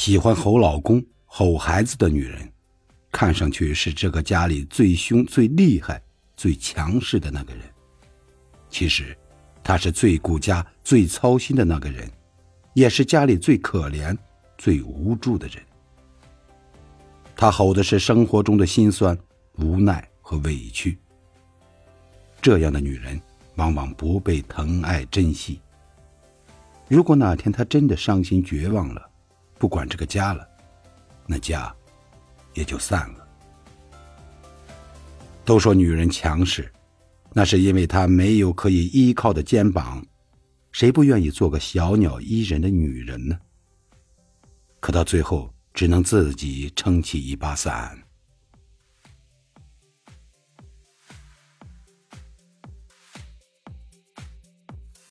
喜欢吼老公、吼孩子的女人，看上去是这个家里最凶、最厉害、最强势的那个人。其实，她是最顾家、最操心的那个人，也是家里最可怜、最无助的人。她吼的是生活中的辛酸、无奈和委屈。这样的女人，往往不被疼爱珍惜。如果哪天她真的伤心绝望了，不管这个家了，那家也就散了。都说女人强势，那是因为她没有可以依靠的肩膀。谁不愿意做个小鸟依人的女人呢？可到最后，只能自己撑起一把伞。